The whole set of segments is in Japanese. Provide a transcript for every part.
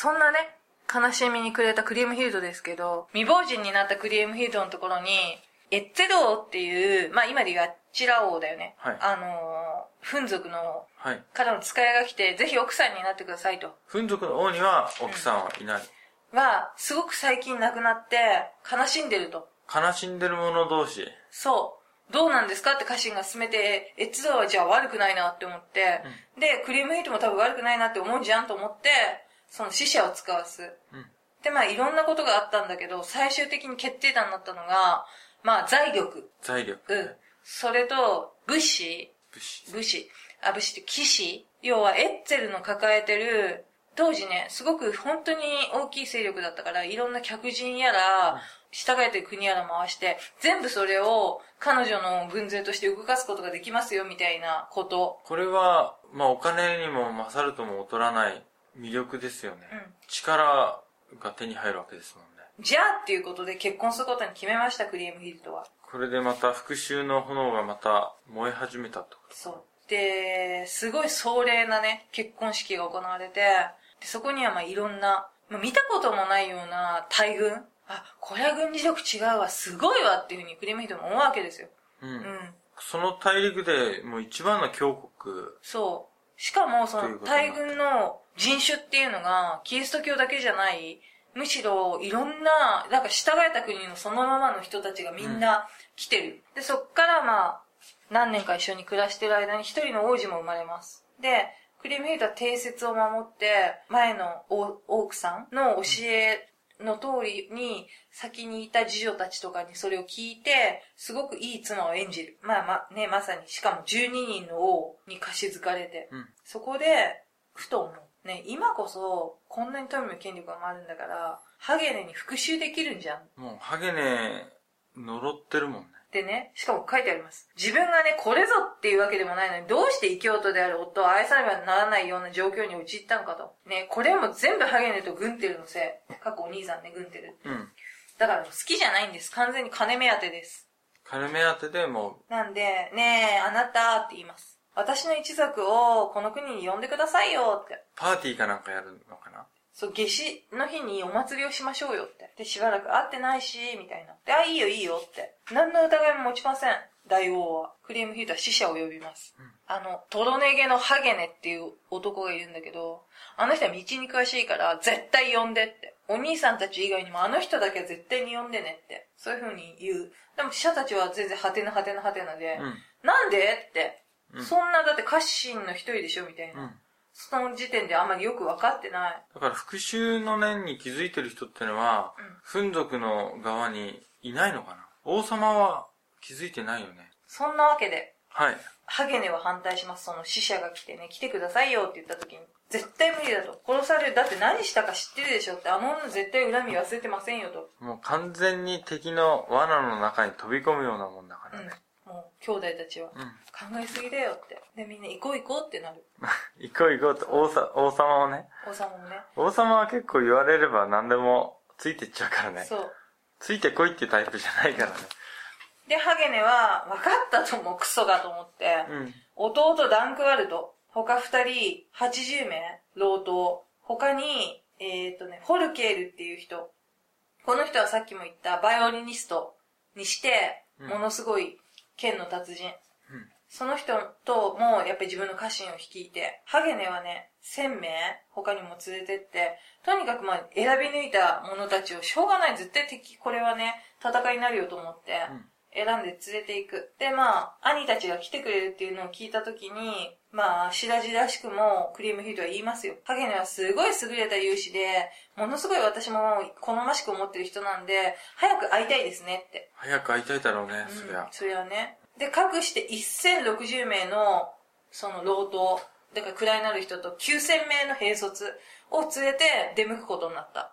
そんなね、悲しみに暮れたクリームヒルドですけど、未亡人になったクリームヒルドのところに、エッツェローっていう、まあ今で言うあちら王だよね。はいあのー、フン族のはい。からの使いが来て、ぜひ奥さんになってくださいと。フン族の王には奥さんはいない。は、すごく最近亡くなって、悲しんでると。悲しんでる者同士。そう。どうなんですかって家臣が勧めて、エッツドはじゃあ悪くないなって思って、で、クリームヒートも多分悪くないなって思うんじゃんと思って、その死者を使わす。うんで、まあいろんなことがあったんだけど、最終的に決定打になったのが、まあ財力。財力。うん。それと、武士。武士。武士。あ、武士って騎士。要はエッツェルの抱えてる、当時ね、すごく本当に大きい勢力だったから、いろんな客人やら、従えてる国やら回して、全部それを彼女の軍勢として動かすことができますよ、みたいなこと。これは、まあお金にも勝るとも劣らない魅力ですよね。うん力が手に入るわけですもんね。じゃあっていうことで結婚することに決めました、クリームヒルトは。これでまた復讐の炎がまた燃え始めたと。そう。で、すごい壮麗なね、結婚式が行われて、でそこにはまあいろんな、まあ、見たこともないような大軍あ、これは軍事力違うわ、すごいわっていうふうにクリームヒルトも思うわけですよ。うん。うん。その大陸でもう一番の強国。そう。しかも、その大軍の人種っていうのが、キリスト教だけじゃない、むしろいろんな、なんか従えた国のそのままの人たちがみんな来てる。で、そっからまあ、何年か一緒に暮らしてる間に一人の王子も生まれます。で、クリームヒルトは定説を守って、前の王オークさんの教えの通りに、先にいた次女たちとかにそれを聞いて、すごくいい妻を演じる。まあま、ね、まさに、しかも12人の王に貸し付かれて、うん。そこで、ふと思う。ね、今こそ、こんなに富も権力があるんだから、ハゲネに復讐できるんじゃん。もうハゲネ、呪ってるもんね。でね、しかも書いてあります。自分がね、これぞっていうわけでもないのに、どうして異教徒である夫を愛さねばならないような状況に陥ったのかと。ね、これも全部ハゲネとグンテルのせい。過去お兄さんね、グンテル。うん。だから好きじゃないんです。完全に金目当てです。金目当てでもなんで、ねえ、あなたって言います。私の一族をこの国に呼んでくださいよって。う、パーティーかなんかやるのかな？そう、夏至の日にお祭りをしましょうよって。で、しばらく会ってないし、みたいな。で、あ、いいよいいよって。何の疑いも持ちません。大王は。クリームヒートは死者を呼びます。あの、トロネゲのハゲネっていう男がいるんだけど、あの人は道に詳しいから、絶対呼んでって。お兄さんたち以外にもあの人だけは絶対に呼んでねって。そういう風に言う。でも死者たちは全然ハテナハテナハテナで、うん。なんでって。うんそんな、だって家臣の一人でしょみたいな。うん。その時点であんまりよく分かってない。だから復讐の念に気づいてる人ってのは、うん族の側にいないのかな？王様は気づいてないよね。そんなわけで、はい。ハゲネは反対します。その死者が来てね、来てくださいよって言った時に、絶対無理だと。殺される。だって何したか知ってるでしょって、あの女絶対恨み忘れてませんよと。もう完全に敵の罠の中に飛び込むようなもんだからね。うん。兄弟たちは。うん。考えすぎだよって。で、みんな行こう行こうってなる。行こう行こうって王さ王様をね。王様もね。王様は結構言われれば何でもついてっちゃうからね。そう。ついてこいってタイプじゃないからね。で、ハゲネは、分かったと思う、クソがと思って、うん。弟ダンクワルド、他二人、80名、老頭、他に、えっ、とね、ホルケールっていう人。この人はさっきも言ったバイオリニストにして、うんものすごい剣の達人。うんその人とも、やっぱり自分の家臣を率いて、ハゲネはね、1000名他にも連れてって、とにかくまあ選び抜いた者たちを、しょうがない、絶対敵、これはね、戦いになるよと思って、うん選んで連れて行く。で、まあ、兄たちが来てくれるっていうのを聞いたときに、まあ、白地らしくも、クリームヒートは言いますよ。ハゲネはすごい優れた勇士で、ものすごい私も好ましく思ってる人なんで、早く会いたいですねって。早く会いたいだろうね、そりゃ。うんそれはね。で、各して1060名の、その老頭、だから位になる人と9000名の兵卒を連れて出向くことになった。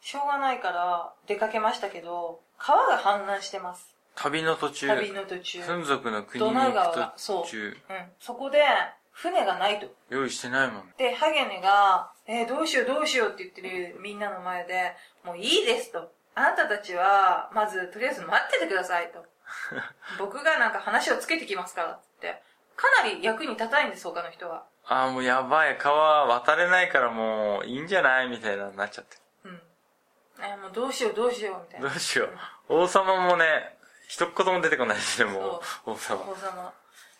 しょうがないから出かけましたけど、川が氾濫してます。旅の途中、旅の途中。フン族の国に行川が、くそう。途中、うん。そこで、船がないと。用意してないもん。で、ハゲネが、えーどうしようどうしようって言ってるみんなの前で、もういいですと。あなたたちは、まず、とりあえず待っててくださいと。僕がなんか話をつけてきますからって。かなり役に立たないんです、他の人は。ああ、もうやばい、川渡れないからもういいんじゃないみたいなになっちゃって。うん。えもうどうしようどうしようみたいな。どうしよう。王様もね、一言も出てこないしね、もう、王様。王様。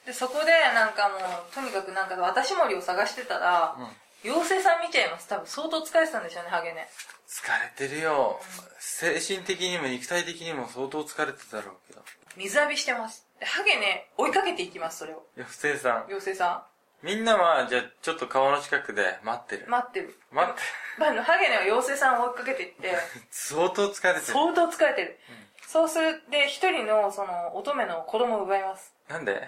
で、そこでなんかもう、とにかくなんか私森を探してたら、妖精さん見ちゃいます。多分相当疲れてたんでしょうね、ハゲね。疲れてるよ。精神的にも肉体的にも相当疲れてたろうけど。水浴びしてます。でハゲね、追いかけていきます、それを。妖精さん。妖精さみんなは、じゃあ、ちょっと川の近くで待ってる。ん。待ってる。待って。まあ、ハゲねは妖精さんを追いかけていって、相当疲れてる。相当疲れてる。そうする、で、一人の、その、乙女の子供を奪います。なんで？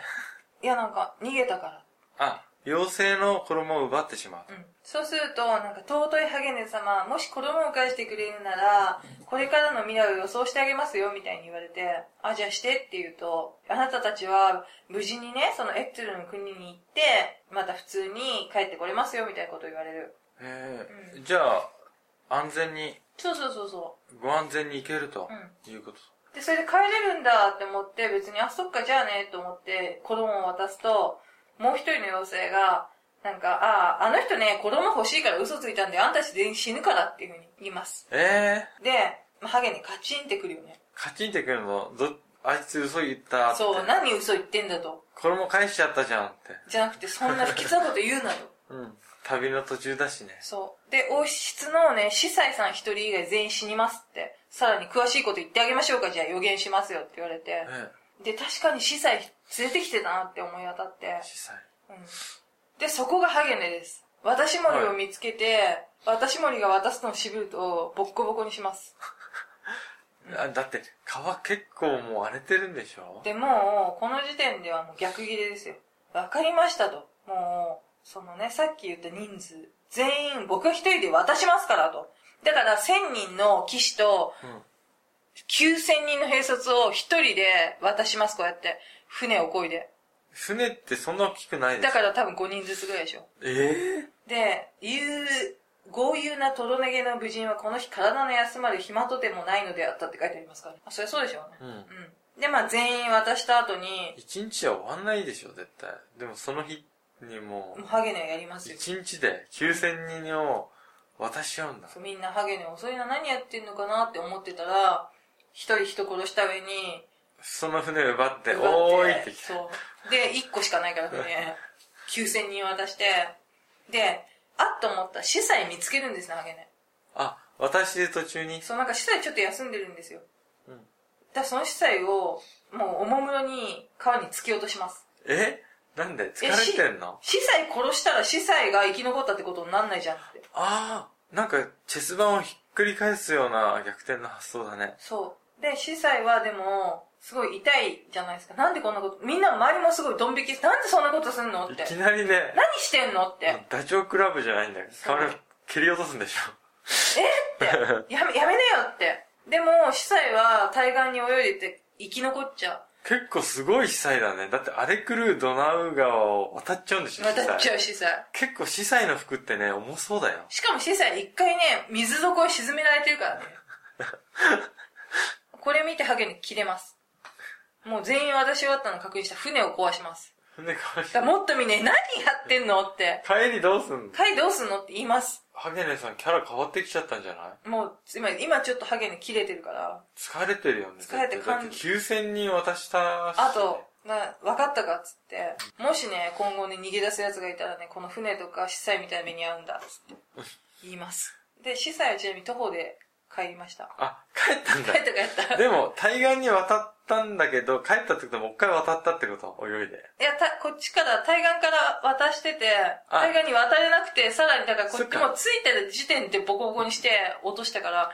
いや、なんか、逃げたから。あ、妖精の衣を奪ってしまう。うん。そうすると、なんか、尊いハゲネ様、もし子供を返してくれるなら、これからの未来を予想してあげますよ、みたいに言われて、あ、じゃあしてって言うと、あなたたちは、無事にね、そのエッツルの国に行って、また普通に帰ってこれますよ、みたいなことを言われる。ええじゃあ、安全に、そうそうそうそご安全に行けるとう。いうこと。う。で、それで帰れるんだって思って、別に、あ、そっか、じゃあね、と思って、子供を渡すと、もう一人の妖精が、なんか、ああ、あの人ね、子供欲しいから嘘ついたんで、あんたたち全員死ぬからっていうふうに言います。ええで、まあハゲにカチンってくるよね。カチンってくるの？ど、あいつ嘘言ったって。そう、何嘘言ってんだと。衣返しちゃったじゃんって。じゃなくて、そんな不吉なこと言うなと。うん。旅の途中だしね。そう。で、王室のね、司祭さん一人以外全員死にますって。さらに詳しいこと言ってあげましょうか、じゃあ予言しますよって言われて。えで、確かに司祭連れてきてたなって思い当たってえ。。司祭。うん。で、そこがハゲネです。私森を見つけて、私森が渡すのを渋ると、ボッコボコにします。あだって、川結構もう荒れてるんでしょ？で、もう、この時点ではもう逆切れですよ。わかりましたと。もう、そのね、さっき言った人数、全員僕一人で渡しますからと。だから、1000人の騎士と、うん。9000人の兵卒を一人で渡します、こうやって。船を漕いで。船ってそんな大きくないですだから多分5人ずつぐらいでしょ。ええで、言う、豪遊なトロネゲの武人はこの日体の休まる暇とてもないのであったって書いてありますからね。あ、そりゃそうでしょうね。うん。うん。で、まあ全員渡した後に、一日じゃ終わんないでしょ、絶対。でもその日にももうハゲネやりますう、よ。一日で9000人を渡しちゃうんだ。そうみんなハゲネ遅いな何やってんのかなって思ってたら、一人人殺した上に、その船奪って、奪おーいって来た。そう。で、1個しかないから 船、9000人渡して、で、あっと思ったら司祭見つけるんですね、ハゲネ。あ、私で途中に？そう、なんか司祭ちょっと休んでるんですよ。うんだその司祭を、もうおもむろに川に突き落とします。え？なんで疲れてんの？司祭殺したら司祭が生き残ったってことになんないじゃんって。ああ、なんかチェス盤をひっくり返すような逆転の発想だね。そう。で、司祭はでも、すごい痛いじゃないですか。なんでこんなこと、みんな周りもすごいドン引きなんでそんなことすんのってい。きなりね、何してんのって。ダチョウ倶楽部じゃないんだよ。そう顔蹴り落とすんでしょ。え？って。やめ、やめねよって。でも、司祭は対岸に泳いでて生き残っちゃ結構すごい司祭だね。だって荒れ狂うドナウ川を渡っちゃうんでしう。ょ、渡っちゃう司祭。結構司祭の服ってね、重そうだよ。しかも司祭一回ね、水底に沈められてるからね。これ見てハゲに切れます。もう全員渡し終わったの確認した船を壊します。船壊しもっとみんな、何やってんのって。帰りどうすんの？会どうすんのって言います。ハゲネさんキャラ変わってきちゃったんじゃない？もう、今、今ちょっとハゲに切れてるから。疲れてるよね。疲れてだってだって9000人渡したし、あと、な、分かったかっつって、もしね、今後ね、逃げ出す奴がいたらね、この船とか司祭みたいな目に遭うんだ、つって、言います。で、司祭はちなみに徒歩で帰りました。あ、帰ったんだ帰。った帰った。でも、対岸に渡ったんだけど、帰ったってことはもう一回渡ったってこと？泳いで。いや、た、こっちから、対岸から渡してて、あ対岸に渡れなくて、さらに、だからこっちもついてる時点でボコボコにして落としたから、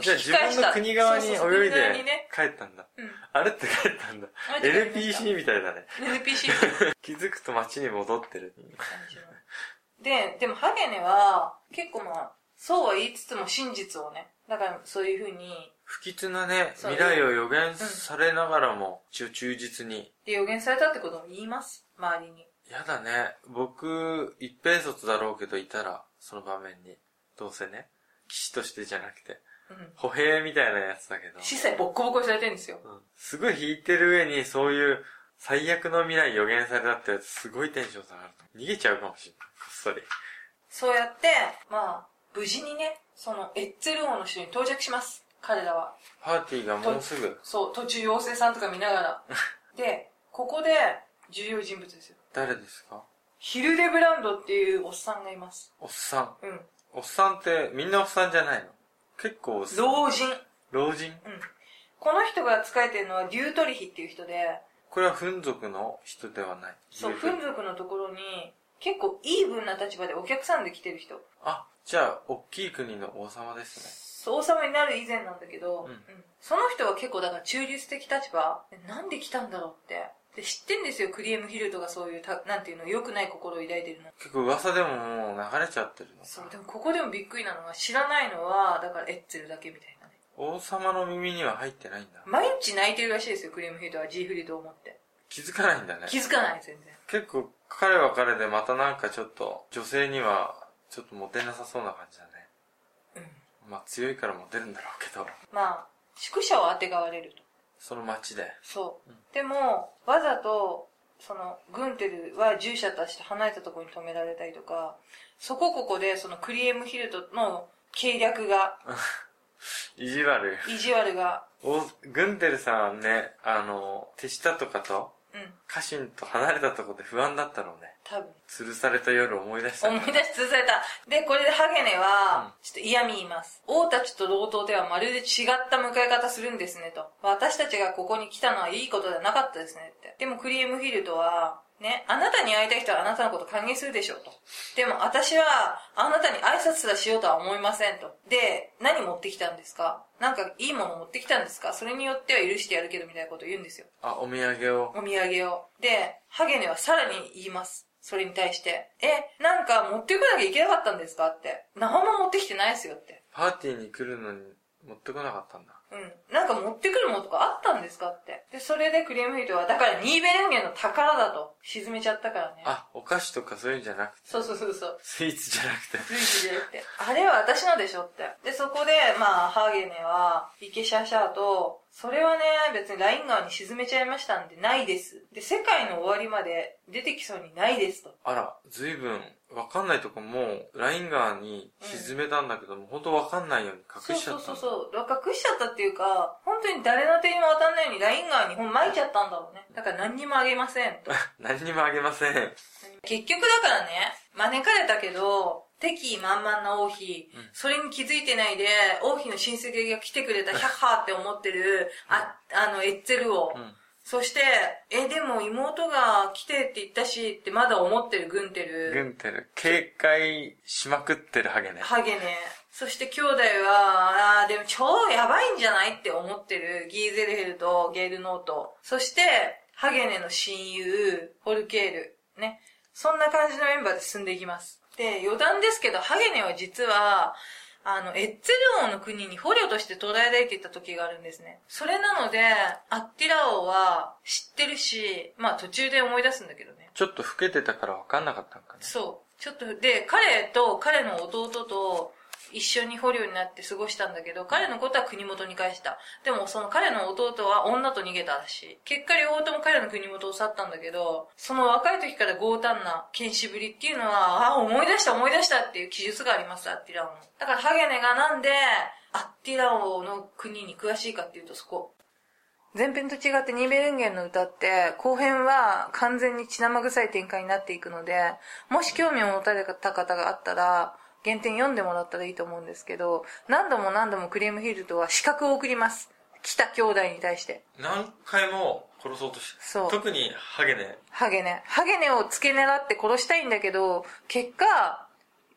じゃあ自分の国側に泳いでね、帰ったんだ。うん。あれって帰ったんだ。LPC みたいだね。NPC 気づくと街に戻ってる。で、でもハゲネは、結構まあ、そうは言いつつも真実をね、だからそういうふうに、不吉なね、未来を予言されながらも、一応忠実に。で予言されたってことも言います、周りに。やだね。僕、一平卒だろうけどいたら、その場面に。どうせね。騎士としてじゃなくて。うん。歩兵みたいなやつだけど。司祭ボッコボコにされてるんですよ。うんすごい引いてる上に、そういう最悪の未来予言されたってやつ、すごいテンション下がると。逃げちゃうかもしれない。そり。そうやって、まあ、無事にね、そのエッツェル王の城に到着します。彼らは。パーティーがもうすぐ。そう、途中妖精さんとか見ながら。で、ここで重要人物ですよ。誰ですか？ヒルデブランドっていうおっさんがいます。おっさん。うん。おっさんってみんなおっさんじゃないの？結構おっさん。老人。老人？うん。この人が仕えてるのはデュートリヒっていう人で、これはフン族の人ではない。そう、フン族のところに、結構イーブンな立場でお客さんで来てる人。あ、じゃあ、大きい国の王様ですね。そう王様になる以前なんだけど、うん。その人は結構だから中立的立場。でなんで来たんだろうって。で知ってんですよクリエムヒルトがそういうたなんていうの良くない心を抱いてるの。結構噂でももう流れちゃってるのかそうでもここでもびっくりなのは知らないのはだからエッツェルだけみたいなね。王様の耳には入ってないんだ。毎日泣いてるらしいですよクリエムヒルトはジーフリートを思って。気づかないんだね。気づかない全然。結構彼は彼でまたなんかちょっと女性にはちょっとモテなさそうな感じだね。うんまあ強いからモテるんだろうけど、まあ宿舎をあてがわれるとその街で。そう、うんでもわざとそのグンテルは従者として離れたところに止められたりとかそこここでそのクリエムヒルトの計略が 意地悪。意地悪がお、グンテルさんね、あの、手下とかと、うん家臣と離れたとこで不安だったろうね。多分。吊るされた夜思い出した。ね。思い出し潰された。でこれでハゲネは、ちょっと嫌味言います。王たちと同等ではまるで違った迎え方するんですねと。私たちがここに来たのはいいことではなかったですねって。でもクリエムフィルトはね、あなたに会いたい人はあなたのこと歓迎するでしょうと。でも私はあなたに挨拶すらしようとは思いませんと。で、何持ってきたんですか？なんかいいもの持ってきたんですか？それによっては許してやるけどみたいなことを言うんですよ。あ、お土産を。お土産を。で、ハゲネはさらに言います。それに対して。え、なんか持ってこなきゃいけなかったんですか？って。何も持ってきてないですよって。パーティーに来るのに持ってこなかったんだ。うん。なんか持ってくるものとかあったんですかって。で、それでクリームヒートは、だからニーベレンゲンの宝だと。沈めちゃったからね。あ、お菓子とかそういうんじゃなくて？そうそうそうそう。スイーツじゃなくて？ルイスじゃなくて、あれは私のでしょって。で、そこで、まあ、ハーゲネは、イケシャシャーと、それはね、別にライン川に沈めちゃいましたんで、ないです。で、世界の終わりまで出てきそうにないですと。あら、ずいぶん、わかんないとこも、ライン川に沈めたんだけども、本当わかんないように隠しちゃった。そうそうそう。隠しちゃったっていうか、本当に誰の手にも当たんないようにライン川に本撒いちゃったんだろうね。だから何にもあげませんと。何にもあげません。結局だからね、招かれたけど、敵意満々な王妃、うんそれに気づいてないで、王妃の親戚が来てくれた、ヒャッハーって思ってる、あ、あの、エッツェル王。うん。そして、え、でも妹が来てって言ったし、ってまだ思ってるグンテル。グンテル、警戒しまくってるハゲね。ハゲネ。そして兄弟は、あーでも超やばいんじゃないって思ってるギーゼルヘルとゲールノート。そして、ハゲネの親友、ホルケール。ね。そんな感じのメンバーで進んでいきます。で、余談ですけど、ハゲネは実は、あの、エッツェル王の国に捕虜として捕らえられていた時があるんですね。それなので、アッティラ王は知ってるし、まあ途中で思い出すんだけどね。ちょっと老けてたからわかんなかったんかね。そう。ちょっと、で、彼と彼の弟と一緒に捕虜になって過ごしたんだけど、彼のことは国元に返した。でもその彼の弟は女と逃げたらしい。結果両方とも彼の国元を去ったんだけど、その若い時から強胆な剣士ぶりっていうのは、あ、思い出した思い出したっていう記述があります、アッティラ王。だからハゲネがなんで、アッティラ王の国に詳しいかっていうとそこ。前編と違ってニーベルンゲンの歌って後編は完全に血生臭い展開になっていくのでもし興味を持たれた方があったら原点読んでもらったらいいと思うんですけど何度も何度もクリームヒルトは資格を送ります。来た兄弟に対して。何回も殺そうとしてそう。特にハゲね。ハゲネ。ハゲネを付け狙って殺したいんだけど結果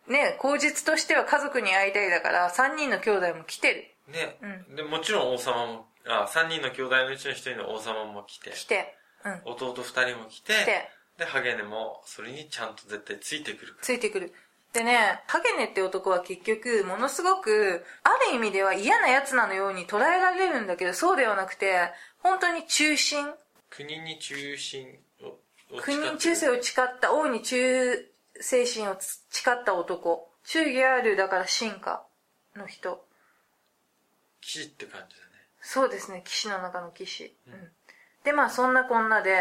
ね口実としては家族に会いたいだから3人の兄弟も来てる。ね、うで、もちろん王様も、あ、三人の兄弟のうちの一人の王様も来て、来て。うん。弟二人も来て、来て。で、ハゲネもそれにちゃんと絶対ついてくるかついてくる。でね、ハゲネって男は結局、ものすごく、ある意味では嫌な奴なのように捉えられるんだけど、そうではなくて、本当に中心、ら。国に中心を、を国に忠誠を誓った、王に忠誠心を誓った男。忠義ある、だから進化の人。騎士って感じだね。そうですね、騎士の中の騎士。うん。で、まあそんなこんなで、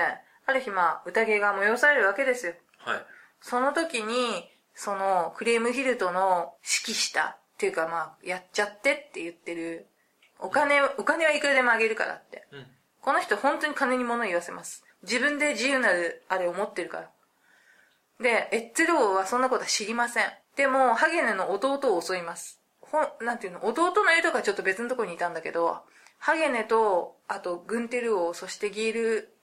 ある日まあ、宴が催されるわけですよ。はい。その時に、その、クレームヒルトの指揮した、っていうかまあ、やっちゃってって言ってる、お金、お金はいくらでもあげるからって。うん。この人本当に金に物言わせます。自分で自由なるあれを持ってるから。で、エッツェル王はそんなことは知りません。でも、ハゲネの弟を襲います。ほん、なんていうの、弟の絵とかちょっと別のところにいたんだけど、ハゲネと、あと、グンテル王、そしてギール、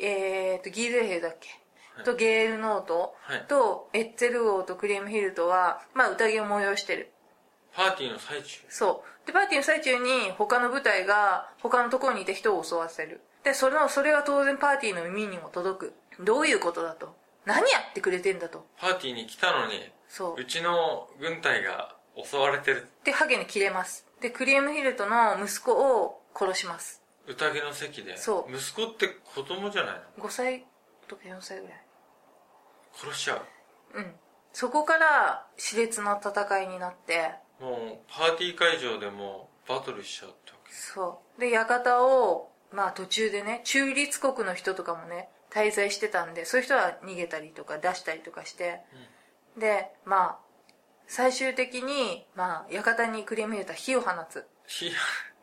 えーと、ギールヘイだっけ、はいと、ゲールノート、はいと、エッツェル王とクレームヒルトは、まあ、宴を催してる。パーティーの最中？そう。で、パーティーの最中に他の部隊が他のところにいた人を襲わせる。で、それの、それは当然パーティーの耳にも届く。どういうことだと。何やってくれてんだと。パーティーに来たのに、そうう。ちの軍隊が襲われてる。で、ハゲに切れます。で、クリエムヒルトの息子を殺します。宴の席で？そう息子って子供じゃないの？5歳とか4歳ぐらい。殺しちゃう。うん。そこから熾烈な戦いになって、もう、パーティー会場でもうバトルしちゃうってわけ。そう。で、館を、まあ途中でね、中立国の人とかもね、滞在してたんで、そういう人は逃げたりとか出したりとかして、で、まあ、最終的に、まあ、館にクリームヒルトは火を放つ。いや、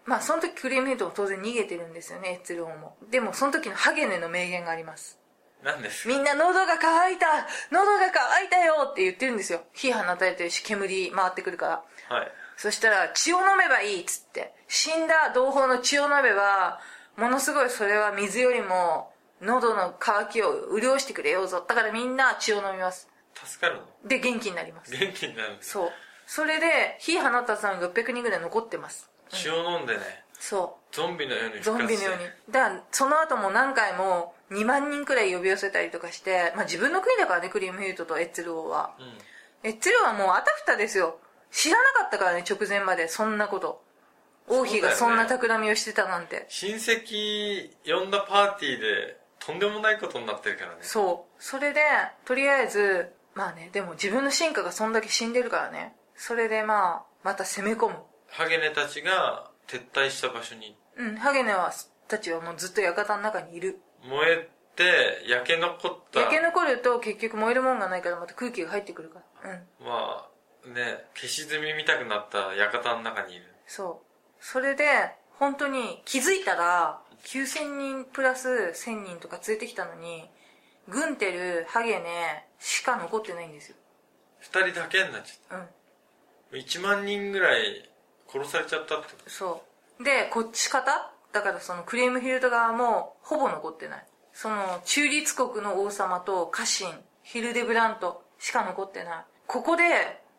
まあ、その時クリームヒルトも当然逃げてるんですよね、エッツェル王も。でも、その時のハゲネの名言があります。何ですみんな喉が渇いた喉が渇いたよって言ってるんですよ。火放たれてるし、煙回ってくるから。はい。そしたら、血を飲めばいいっつって。死んだ同胞の血を飲めば、ものすごいそれは水よりも、喉の渇きを潤してくれようぞ。だからみんな血を飲みます。助かるの？で、元気になります。元気になる。そう。それで、火放ったさんが600人ぐらい残ってます。血を飲んでね、そゾンビのようにう。ゾンビのように。だから、その後も何回も2万人くらい呼び寄せたりとかして、まあ自分の国だからね、クリームヒルトとエッツェル王は。うん。エッツェル王はもうあたふたですよ。知らなかったからね、直前まで、そんなこと。王妃がそんな企みをしてたなんて。親戚呼んだパーティーで、とんでもないことになってるからね。そう。それで、とりあえず、まあね、でも自分の進化がそんだけ死んでるからね。それでまあ、また攻め込む。ハゲネたちが撤退した場所にうん、ハゲネは、たちはもうずっと館の中にいる。燃えて、焼け残った。焼け残ると結局燃えるもんがないからまた空気が入ってくるから。うん。まあ、ね、消し炭みたくなった館の中にいる。そう。それで、本当に気づいたら、9000人プラス1000人とか連れてきたのに、グンテル、ハゲネしか残ってないんですよ。二人だけになっちゃっうん。た。1万人ぐらい殺されちゃったってことそう。で、こっち方だからそのクレームヒルト側もほぼ残ってない。その中立国の王様と家臣、ヒルデブラントしか残ってない。ここで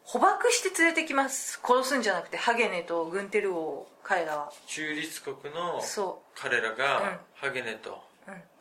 捕獲して連れてきます。殺すんじゃなくて、ハゲネとグンテル王を彼らは。中立国のそ彼らうんがハゲネと。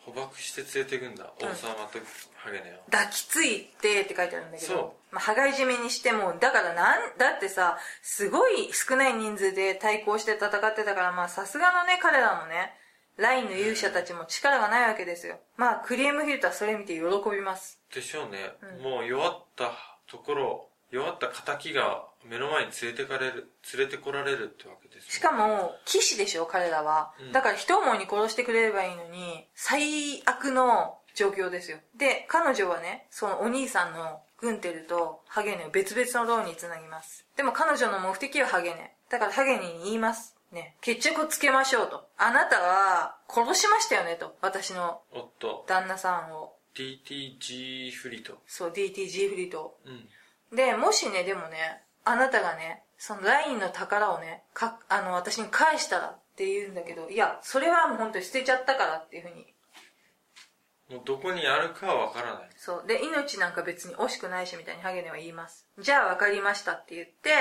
捕獲して連れてくんだ。王様とハゲネを。抱きついてって書いてあるんだけそうど、まあ、羽交い締めにしても、だからなん、だってさ、すごい少ない人数で対抗して戦ってたから、まあさすがのね、彼らもね、ラインの勇者たちも力がないわけですよ。まあ、クリームヒルトはそれ見て喜びます。でしょうね。うんもう弱ったところ、弱った仇が目の前に連れてかれる、連れてこられるってわけです、ね。しかも、騎士でしょ、彼らはうん。だから一思いに殺してくれればいいのに、最悪の状況ですよ。で、彼女はね、そのお兄さんのグンテルとハゲネを別々のローにつなぎます。でも彼女の目的はハゲネ。だからハゲネに言います。ね、決着をつけましょうと。あなたは殺しましたよねと。私の旦那さんを。DTG フリート。そう、DTG フリート。うん。で、もしね、でもね、あなたがね、そのラインの宝をね、か、あの、私に返したらって言うんだけど、いや、それはもう本当に捨てちゃったからっていうふうに。もうどこにあるかはわからない。そう。で、命なんか別に惜しくないし、みたいにハゲネは言います。じゃあ分かりましたって言って、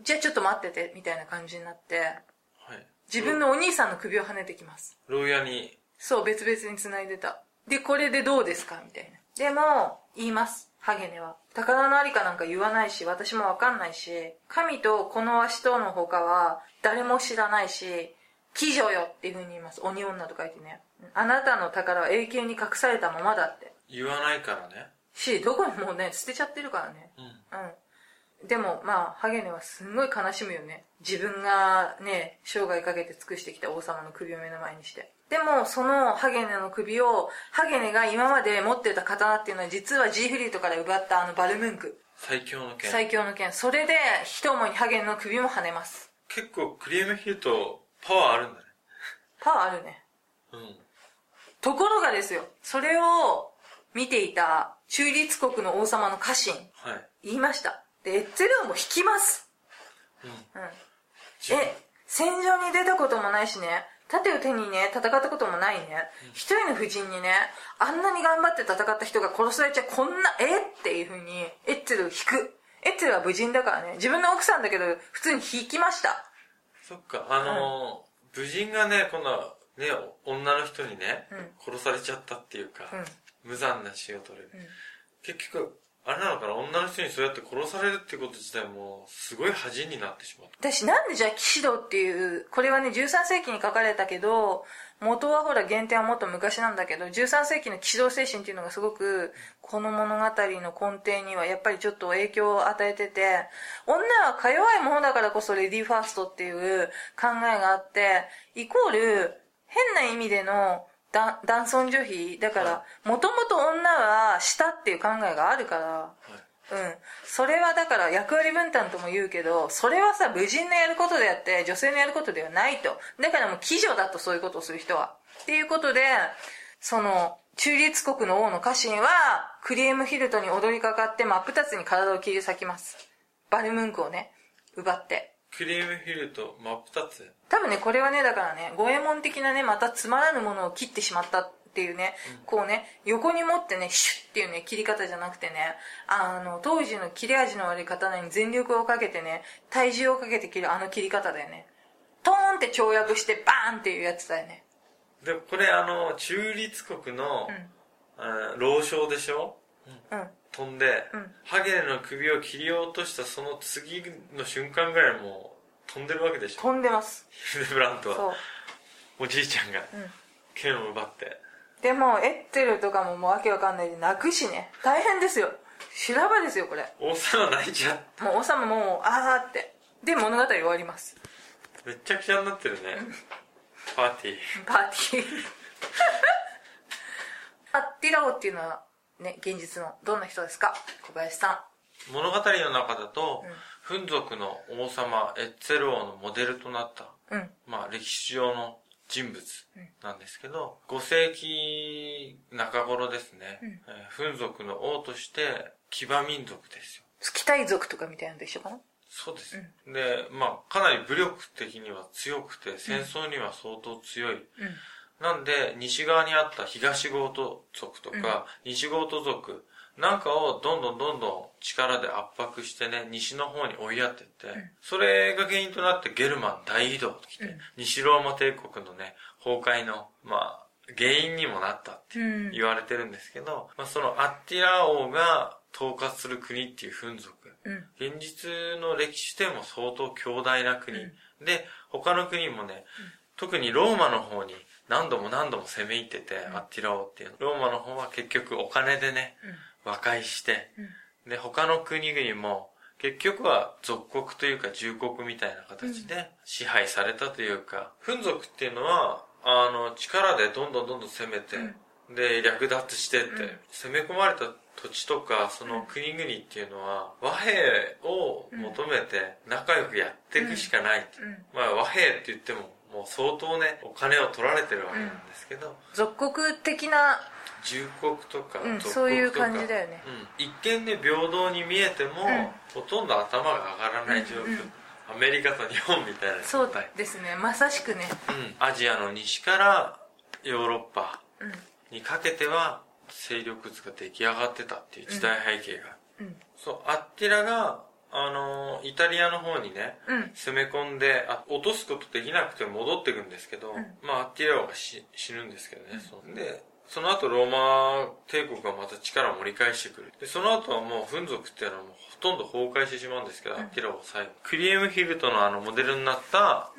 じゃあちょっと待ってて、みたいな感じになって、はい。自分のお兄さんの首を跳ねてきます。牢屋に、そう、別々に繋いでた。で、これでどうですかみたいな。でも、言います。ハゲネは。宝のありかなんか言わないし、私もわかんないし、神とこの足との他は誰も知らないし、鬼女よっていう風に言います。鬼女と書いてね。あなたの宝は永久に隠されたままだって。言わないからね。し、どこにもうね、捨てちゃってるからね。うん。うん。でも、まあ、ハゲネはすんごい悲しむよね。自分がね、生涯かけて尽くしてきた王様の首を目の前にして。でも、そのハゲネの首を、ハゲネが今まで持ってた刀っていうのは実はジーフリートから奪ったあのバルムンク。最強の剣。最強の剣。それで一思いにハゲンの首も跳ねます。結構クリームヒルトパワーあるんだね。パワーあるね。うん。ところがですよそれを見ていた中立国の王様の家臣はい。言いました。でエッツェル王も引きます。うん。うん。じえ戦場に出たこともないしね盾を手にね戦ったこともないね。一人の夫人にねあんなに頑張って戦った人が殺されちゃこんなえ？っていうふうにエッツェルを引く。エッツェルは無人だからね。自分の奥さんだけど普通に引きました。そっか。あのー武人がね今度はね女の人にね、殺されちゃったっていうか、うん。無残な死を取れる、ん。結局あれなのかな女の人にそうやって殺されるってこと自体もすごい恥になってしまった。私なんでじゃあ騎士道っていうこれはね13世紀に書かれたけど元はほら原点はもっと昔なんだけど13世紀の騎士道精神っていうのがすごくこの物語の根底にはやっぱりちょっと影響を与えてて女はか弱いものだからこそレディーファーストっていう考えがあってイコール変な意味での男尊女卑だからもともと女は下っていう考えがあるからはいうん。それはだから役割分担とも言うけど、それはさ、武人のやることであって、女性のやることではないと。だからもう、騎女だとそういうことをする人は。っていうことで、その、中立国の王の家臣は、クリエムヒルトに踊りかかって真っ二つに体を切り裂きます。バルムンクをね、奪って。クリームヒルト真っ二つ多分ね、これはね、だからね、五右衛門的なね、またつまらぬものを切ってしまったっていうね、こうね、横に持ってね、シュッっていうね、切り方じゃなくてね、あの、当時の切れ味の悪い刀に全力をかけてね、体重をかけて切るあの切り方だよね。トーンって跳躍してバーンっていうやつだよね。でこれあの中立国の、あ老将でしょ？うん。飛んで、うんハゲの首を切り落としたその次の瞬間ぐらいもう飛んでるわけでしょ飛んでます。ヒルデブラントそうは。おじいちゃんがうん。剣を奪ってでも、エッテルとかももうわけわかんないで泣くしね。大変ですよ。修羅場ですよ、これ。王様泣いちゃっもう王様もう、あーって。で、物語終わります。めっちゃくちゃになってるねパーティーパーティー アッティラオっていうのはね現実のどんな人ですか？小林さ物語の中だと、フン族の王様エッツェル王のモデルとなった、んうん。まあ、歴史上の人物なんですけど、5世紀中頃ですね、えーフン族の王として騎馬民族ですよ。スキタイ族とかみたいなのと一緒かな？そうです、でまあかなり武力的には強くて戦争には相当強い、なんで西側にあった東ゴート族とか、西ゴート族なんかをどんどんどんどん力で圧迫してね西の方に追いやってって、それが原因となってゲルマン大移動ときて、西ローマ帝国のね崩壊のまあ原因にもなったってうん。言われてるんですけど、まあ、そのアッティラ王が統括する国っていうフン族、うん。現実の歴史でも相当強大な国、で他の国もね、特にローマの方に何度も何度も攻め入ってて、アッティラ王っていうの。ローマの方は結局お金でね、和解して、で他の国々も結局は属国というか重国みたいな形で支配されたというか、フン族っていうのはあの力でどんどんどんどん攻めて、で略奪してって、攻め込まれた土地とかその国々っていうのは和平を求めて仲良くやっていくしかないまあ和平って言ってももう相当ねお金を取られてるわけなんですけど、属国的な重国とかうんそういう感じだよね。うん。一見ね平等に見えても、ほとんど頭が上がらない状況、アメリカと日本みたいなそうですね。まさしくね。うん、アジアの西からヨーロッパうん。にかけては勢力図が出来上がってたっていう時代背景が、うん。そう。アッティラがあのーイタリアの方にね、うん。攻め込んであ落とすことできなくて戻ってくんですけど、まあアッティラ王が死死ぬんですけどね、そうでその後ローマ帝国がまた力を盛り返してくる。でその後はもうフン族っていうのはもうほとんど崩壊してしまうんですけど、アッティラ王最後。クリエムヒルトのあのモデルになった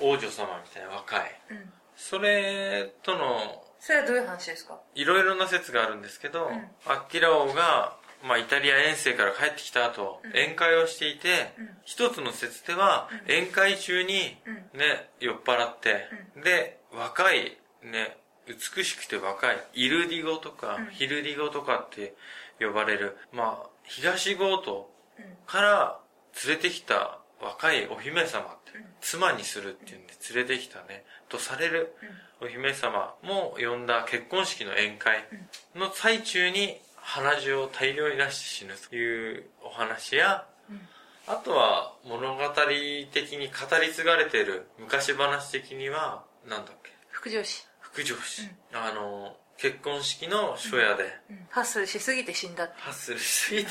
王女様みたいな若い、うん。それとのそれはどういう話ですか？いろいろな説があるんですけど、アッティラ王が、まあ、イタリア遠征から帰ってきた後、宴会をしていて、一つの説では、宴会中に、ね、酔っ払って、で、若い、ね、美しくて若い、イルディゴとか、ヒルディゴとかって呼ばれる、まあ、東郷都から連れてきた若いお姫様って、妻にするっていうんで連れてきたね、とされるお姫様も呼んだ結婚式の宴会の最中に鼻血を大量に出して死ぬというお話や、あとは物語的に語り継がれている昔話的には、なんだっけ、副上司、福上司。あの、結婚式の初夜で、うん、ハッスルしすぎて死んだハッスルしすぎて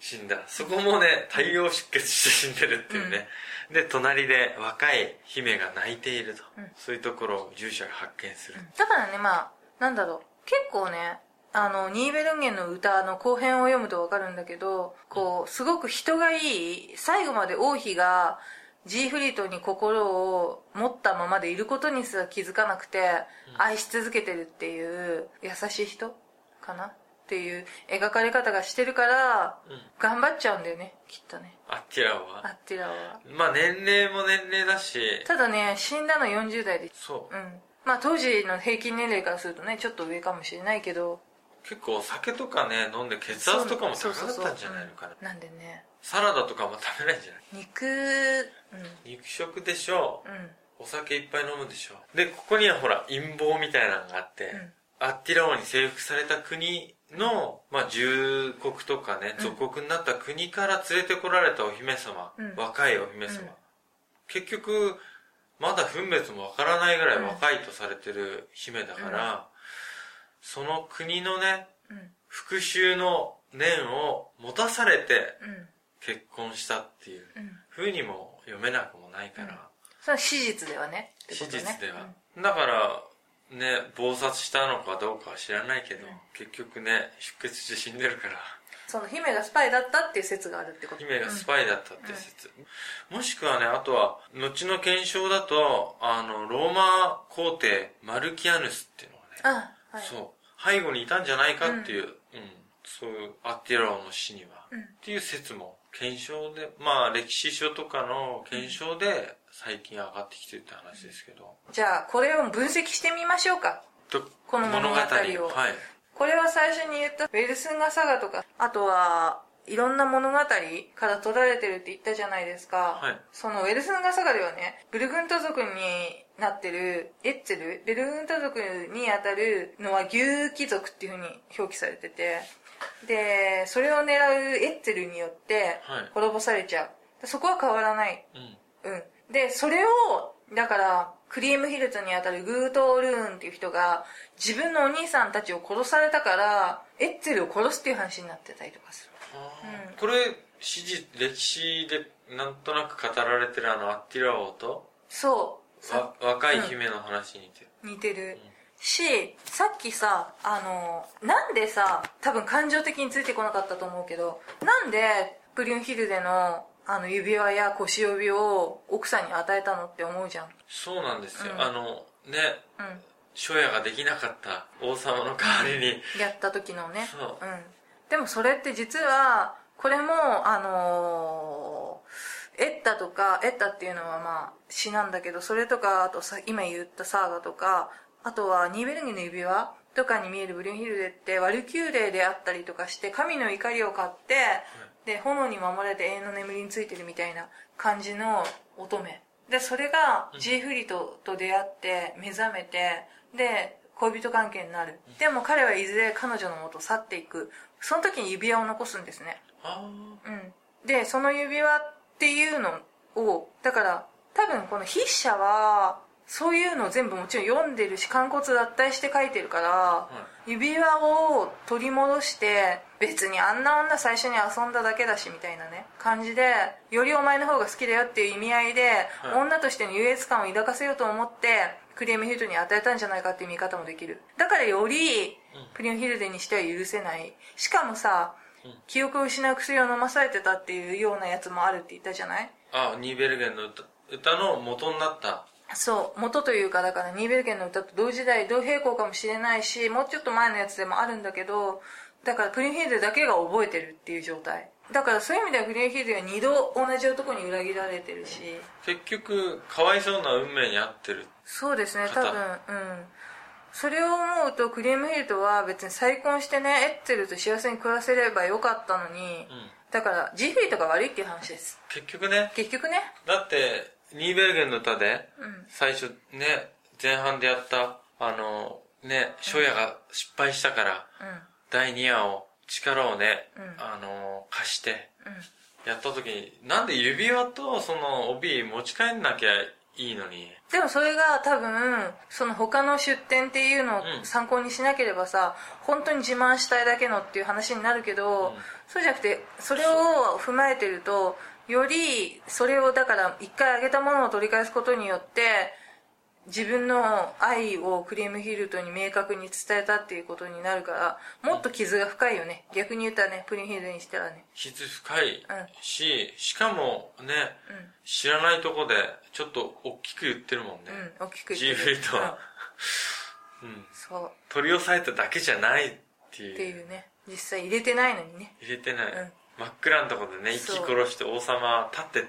死んだ。そこもね、大量出血して死んでるっていうね。で、隣で若い姫が泣いていると。そういうところを従者が発見する。だからねまあなんだろう。結構ねあのニーベルンゲンの歌の後編を読むと分かるんだけどこうすごく人がいい最後まで王妃がジーフリートに心を持ったままでいることにすら気づかなくて愛し続けてるっていう優しい人かなっていう描かれ方がしてるから頑張っちゃうんだよねきっとね。アッティラアは。ッティラは。まあ年齢も年齢だし、ただね死んだの40代で。そう。う。ん。まあ当時の平均年齢からするとねちょっと上かもしれないけど結構お酒とかね、飲んで血圧とかも高かったんじゃないのかな。なんでね。サラダとかも食べないんじゃない？肉うん。肉食でしょ。うん。お酒いっぱい飲むでしょ。で、ここにはほら、陰謀みたいなのがあって、アッティラ王に征服された国の、まあ、重国とかね、属国になった国から連れてこられたお姫様、うん。若いお姫様、うん。結局、まだ分別もわからないぐらい若いとされてる姫だから、その国のね、うん。復讐の念を持たされてうん。結婚したっていううん。風にも読めなくもないから、それは史実ではね。ってこ史実では、だからね暴殺したのかどうかは知らないけど、結局ね出血して死んでるから。その姫がスパイだったっていう説があるってこと。姫がスパイだったって説、もしくはねあとは後の検証だとあのローマ皇帝マルキアヌスっていうのがね、あはい。そう。背後にいたんじゃないかっていう、うん。そういうアッティラ王の死には、うん。っていう説も検証でまあ歴史書とかの検証で最近上がってきてるって話ですけど、じゃあこれを分析してみましょうか。とこの物語を。はい。これは最初に言ったウェルスンガサガとかあとはいろんな物語から取られてるって言ったじゃないですか、はい。そのウェルスンガサガではね。ブルグント族になってるエッツェル。ベルグント族にあたるのは牛貴族っていうふうに表記されてて。でそれを狙うエッツェルによってはい。滅ぼされちゃう。そこは変わらない。うん。うん。で、それを、だから、クリームヒルズにあたるグートールーンっていう人が、自分のお兄さんたちを殺されたから、エッツェルを殺すっていう話になってたりとかする。これ史実歴史でなんとなく語られてるあのアッティラ王とそう。若い姫の話に似てる、似てる。し、さっきさ、あの、なんでさ、多分感情的についてこなかったと思うけど、なんで、プリュンヒルデの、あの、指輪や腰帯を奥さんに与えたのって思うじゃん。そうなんですよ、うん。あのねうん。初夜ができなかった王様の代わりに。やった時のね。そうんでもそれって実はこれもあのーエッタとかエッタっていうのはまあ詩なんだけどそれとかあとさ今言ったサーガとかあとはニーベルギの指輪とかに見えるブリュンヒルデってワルキューレであったりとかして神の怒りを買って、で炎に守られて永遠の眠りについてるみたいな感じの乙女。でそれがジーフリトと出会って目覚めてで恋人関係になる。でも彼はいずれ彼女のもと去っていく。その時に指輪を残すんですね。あうん。でその指輪っていうのをだから多分この筆者はそういうのを全部もちろん読んでるし肝骨脱退して書いてるから、指輪を取り戻して別にあんな女最初に遊んだだけだしみたいなね感じでよりお前の方が好きだよっていう意味合いで、はい。女としての優越感を抱かせようと思ってクリームヒルドに与えたんじゃないかっていう見方もできる。だからよりプリームヒルデにしては許せない。しかもさ、記憶を失う薬を飲まされてたっていうようなやつもあるって言ったじゃない？あニーベルゲンの歌歌の元になった。そう元というかだからニーベルゲンの歌と同時代同並行かもしれないしもうちょっと前のやつでもあるんだけどだからプリンヒルデだけが覚えてるっていう状態だからそういう意味ではプリンヒルデは2度同じ男に裏切られてるし。結局かわいそうな運命に遭ってる。そうですね方。多分うん。それを思うとクリームヒルトは別に再婚してねエッツェルと幸せに暮らせればよかったのに、うん。だからジフリーとか悪いっていう話です。結局ね、結局ね。だって、ニーベルゲンの歌で、うん。最初ね、前半でやった、あの、ね、初夜が失敗したから、うん。第2夜を、力をね、うん。あの、貸して、うん。やった時に、なんで指輪とその帯持ち帰んなきゃいいのに。でもそれが多分その他の出店っていうのをうん。参考にしなければさ本当に自慢したいだけのっていう話になるけど、うん。そうじゃなくてそれを踏まえてるとよりそれをだから一回あげたものを取り返すことによって自分の愛をクリームヒルトに明確に伝えたっていうことになるからもっと傷が深いよね。逆に言ったらねプリンヒルトにしたらね。傷深いうん。し、しかもね、うん。知らないとこで、ちょっと大きく言ってるもんね。うん大きく言ってる。フリートは。うん。うん。そう。取り押さえただけじゃないっていう。っていうね。実際入れてないのにね。入れてない。うん。真っ暗なとこでね、そう。息殺して王様立ってた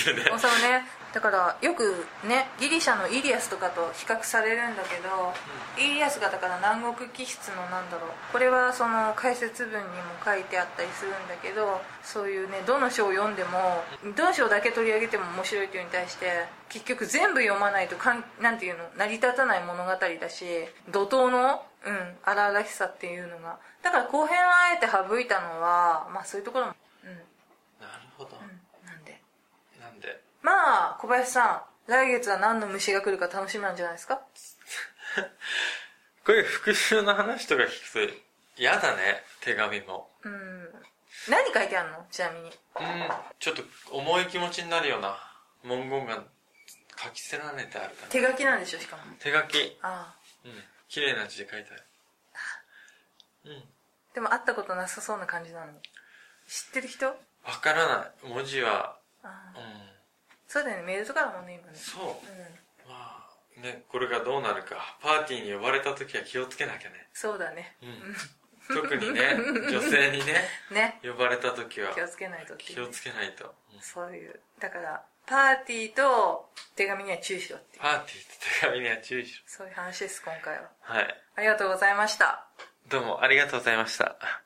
っていうね。王様ね。だからよくねギリシャのイリアスとかと比較されるんだけど、イリアスがだから南国気質のなんだろう。これはその解説文にも書いてあったりするんだけどそういうねどの章を読んでもどの章だけ取り上げても面白いというのに対して結局全部読まないとかんなんていうの成り立たない物語だし怒涛のうん荒々しさっていうのが。だから後編をあえて省いたのはまあそういうところもうん、なるほど。うん、なんで、まあ小林さん来月は何の虫が来るか楽しみなんじゃないですか？こういう復讐の話とか聞くと、嫌だね、手紙も。うん何書いてあるの？ちなみにうん、ちょっと重い気持ちになるような文言が書き捨てられてあるから。手書きなんでしょしかも手書き。ああうん。綺麗な字で書いてある。うん。でも会ったことなさそうな感じなのに知ってる人？わからない。文字は、あ。そうだよねメールとかだもんね今ねそう。うまあ、ね、これがどうなるか。パーティーに呼ばれた時は気をつけなきゃね。んそうだねうん。特にね、女性にね、ね呼ばれた時は気をつけないと気をつけないと。うんそういうだからパーティーと手紙には注意しろってパーティーと手紙には注意しそういう話です今回はろ。はい。ありがとうございましたどうもありがとうございました。